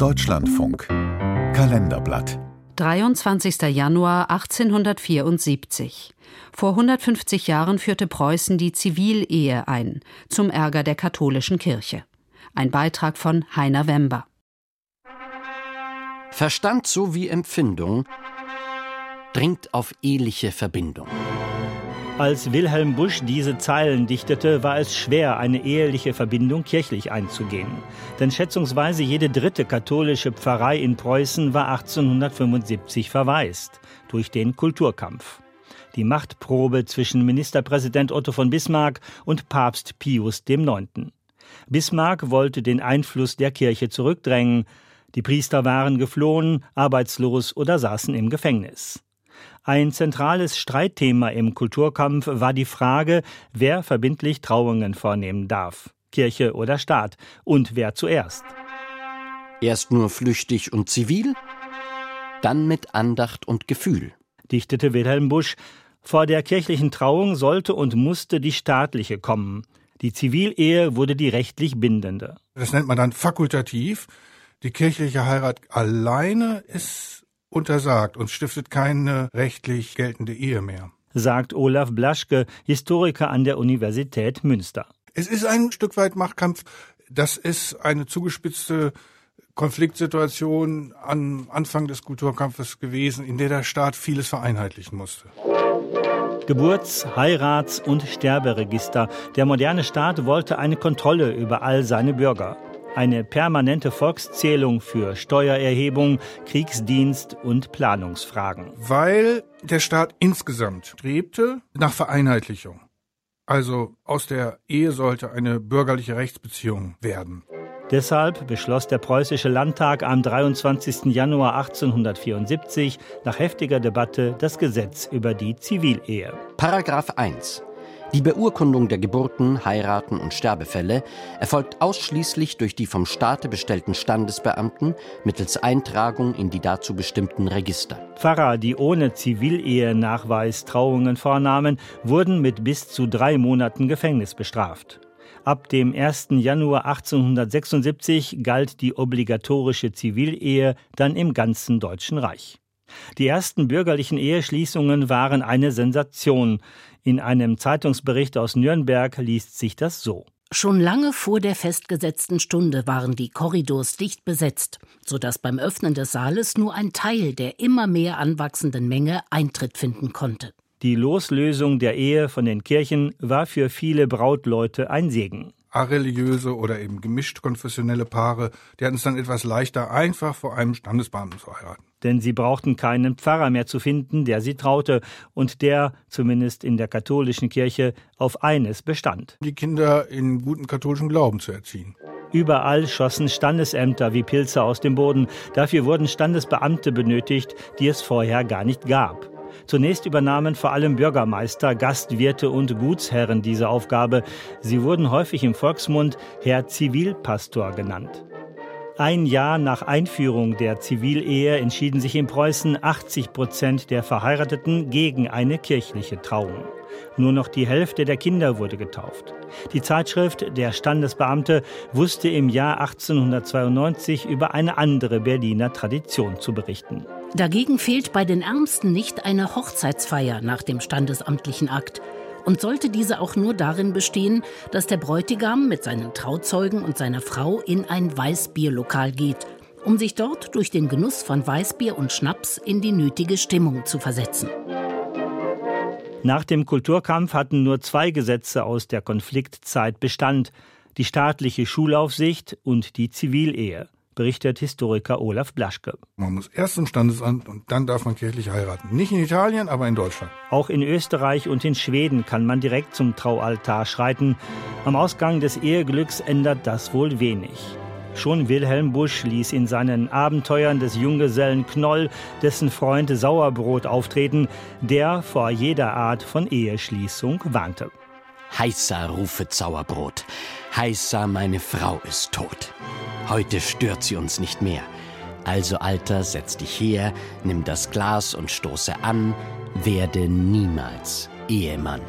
Deutschlandfunk Kalenderblatt 23. Januar 1874. Vor 150 Jahren führte Preußen die Zivilehe ein, zum Ärger der katholischen Kirche. Ein Beitrag von Heiner Wember. Verstand sowie Empfindung dringt auf eheliche Verbindung. Als Wilhelm Busch diese Zeilen dichtete, war es schwer, eine eheliche Verbindung kirchlich einzugehen. Denn schätzungsweise jede dritte katholische Pfarrei in Preußen war 1875 verwaist durch den Kulturkampf. Die Machtprobe zwischen Ministerpräsident Otto von Bismarck und Papst Pius IX. Bismarck wollte den Einfluss der Kirche zurückdrängen. Die Priester waren geflohen, arbeitslos oder saßen im Gefängnis. Ein zentrales Streitthema im Kulturkampf war die Frage, wer verbindlich Trauungen vornehmen darf, Kirche oder Staat, und wer zuerst. Erst nur flüchtig und zivil, dann mit Andacht und Gefühl, dichtete Wilhelm Busch. Vor der kirchlichen Trauung sollte und musste die staatliche kommen. Die Zivilehe wurde die rechtlich bindende. Das nennt man dann fakultativ. Die kirchliche Heirat alleine ist untersagt und stiftet keine rechtlich geltende Ehe mehr. Sagt Olaf Blaschke, Historiker an der Universität Münster. Es ist ein Stück weit Machtkampf. Das ist eine zugespitzte Konfliktsituation am Anfang des Kulturkampfes gewesen, in der der Staat vieles vereinheitlichen musste. Geburts-, Heirats- und Sterberegister. Der moderne Staat wollte eine Kontrolle über all seine Bürger eine permanente Volkszählung für Steuererhebung, Kriegsdienst und Planungsfragen. Weil der Staat insgesamt strebte nach Vereinheitlichung. Also aus der Ehe sollte eine bürgerliche Rechtsbeziehung werden. Deshalb beschloss der Preußische Landtag am 23. Januar 1874 nach heftiger Debatte das Gesetz über die Zivilehe. Paragraph 1 die Beurkundung der Geburten, Heiraten und Sterbefälle erfolgt ausschließlich durch die vom Staate bestellten Standesbeamten mittels Eintragung in die dazu bestimmten Register. Pfarrer, die ohne Zivilehe-Nachweis Trauungen vornahmen, wurden mit bis zu drei Monaten Gefängnis bestraft. Ab dem 1. Januar 1876 galt die obligatorische Zivilehe dann im ganzen Deutschen Reich. Die ersten bürgerlichen Eheschließungen waren eine Sensation. In einem Zeitungsbericht aus Nürnberg liest sich das so. Schon lange vor der festgesetzten Stunde waren die Korridors dicht besetzt, sodass beim Öffnen des Saales nur ein Teil der immer mehr anwachsenden Menge Eintritt finden konnte. Die Loslösung der Ehe von den Kirchen war für viele Brautleute ein Segen areligiöse oder eben gemischt konfessionelle Paare, die hatten es dann etwas leichter, einfach vor einem Standesbeamten zu heiraten. Denn sie brauchten keinen Pfarrer mehr zu finden, der sie traute und der, zumindest in der katholischen Kirche, auf eines bestand. Die Kinder in guten katholischen Glauben zu erziehen. Überall schossen Standesämter wie Pilze aus dem Boden. Dafür wurden Standesbeamte benötigt, die es vorher gar nicht gab. Zunächst übernahmen vor allem Bürgermeister, Gastwirte und Gutsherren diese Aufgabe. Sie wurden häufig im Volksmund Herr Zivilpastor genannt. Ein Jahr nach Einführung der Zivilehe entschieden sich in Preußen 80 Prozent der Verheirateten gegen eine kirchliche Trauung. Nur noch die Hälfte der Kinder wurde getauft. Die Zeitschrift Der Standesbeamte wusste im Jahr 1892 über eine andere Berliner Tradition zu berichten. Dagegen fehlt bei den Ärmsten nicht eine Hochzeitsfeier nach dem standesamtlichen Akt. Und sollte diese auch nur darin bestehen, dass der Bräutigam mit seinen Trauzeugen und seiner Frau in ein Weißbierlokal geht, um sich dort durch den Genuss von Weißbier und Schnaps in die nötige Stimmung zu versetzen. Nach dem Kulturkampf hatten nur zwei Gesetze aus der Konfliktzeit Bestand, die staatliche Schulaufsicht und die Zivilehe berichtet Historiker Olaf Blaschke. Man muss erst zum Standesamt und dann darf man kirchlich heiraten. Nicht in Italien, aber in Deutschland. Auch in Österreich und in Schweden kann man direkt zum Traualtar schreiten. Am Ausgang des Eheglücks ändert das wohl wenig. Schon Wilhelm Busch ließ in seinen Abenteuern des Junggesellen Knoll dessen Freund Sauerbrot auftreten, der vor jeder Art von Eheschließung warnte. Heißer rufet Sauerbrot, heißer meine Frau ist tot. Heute stört sie uns nicht mehr. Also, Alter, setz dich her, nimm das Glas und stoße an, werde niemals Ehemann.